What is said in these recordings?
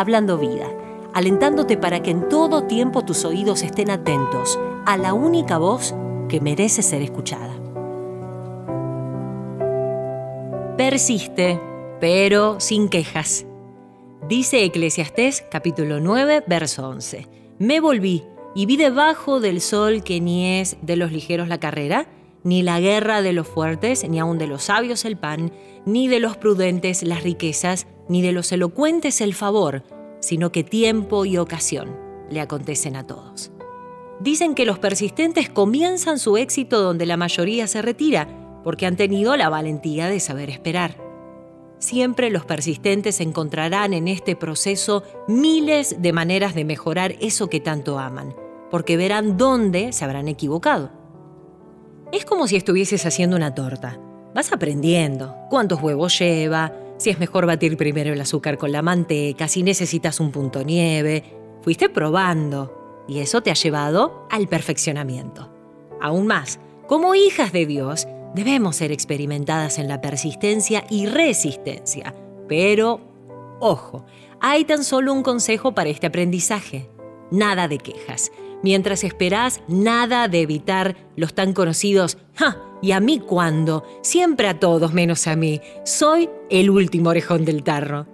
Hablando Vida, alentándote para que en todo tiempo tus oídos estén atentos a la única voz que merece ser escuchada. Persiste, pero sin quejas. Dice Eclesiastés capítulo 9, verso 11. Me volví y vi debajo del sol que ni es de los ligeros la carrera, ni la guerra de los fuertes, ni aun de los sabios el pan, ni de los prudentes las riquezas, ni de los elocuentes el favor, sino que tiempo y ocasión le acontecen a todos. Dicen que los persistentes comienzan su éxito donde la mayoría se retira, porque han tenido la valentía de saber esperar. Siempre los persistentes encontrarán en este proceso miles de maneras de mejorar eso que tanto aman, porque verán dónde se habrán equivocado. Es como si estuvieses haciendo una torta. Vas aprendiendo cuántos huevos lleva, si es mejor batir primero el azúcar con la manteca, si necesitas un punto nieve. Fuiste probando y eso te ha llevado al perfeccionamiento. Aún más, como hijas de Dios, debemos ser experimentadas en la persistencia y resistencia. Pero, ojo, hay tan solo un consejo para este aprendizaje. Nada de quejas. Mientras esperás, nada de evitar los tan conocidos ¡Ja! ¿Y a mí cuándo? Siempre a todos menos a mí. Soy el último orejón del tarro.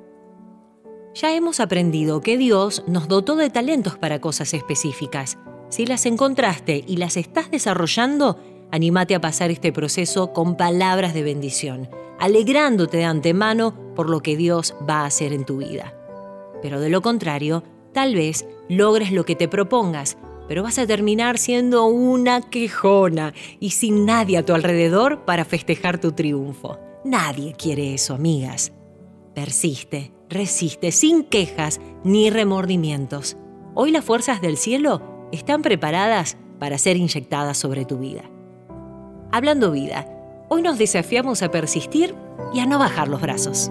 Ya hemos aprendido que Dios nos dotó de talentos para cosas específicas. Si las encontraste y las estás desarrollando, anímate a pasar este proceso con palabras de bendición, alegrándote de antemano por lo que Dios va a hacer en tu vida. Pero de lo contrario, tal vez logres lo que te propongas, pero vas a terminar siendo una quejona y sin nadie a tu alrededor para festejar tu triunfo. Nadie quiere eso, amigas. Persiste, resiste, sin quejas ni remordimientos. Hoy las fuerzas del cielo están preparadas para ser inyectadas sobre tu vida. Hablando vida, hoy nos desafiamos a persistir y a no bajar los brazos.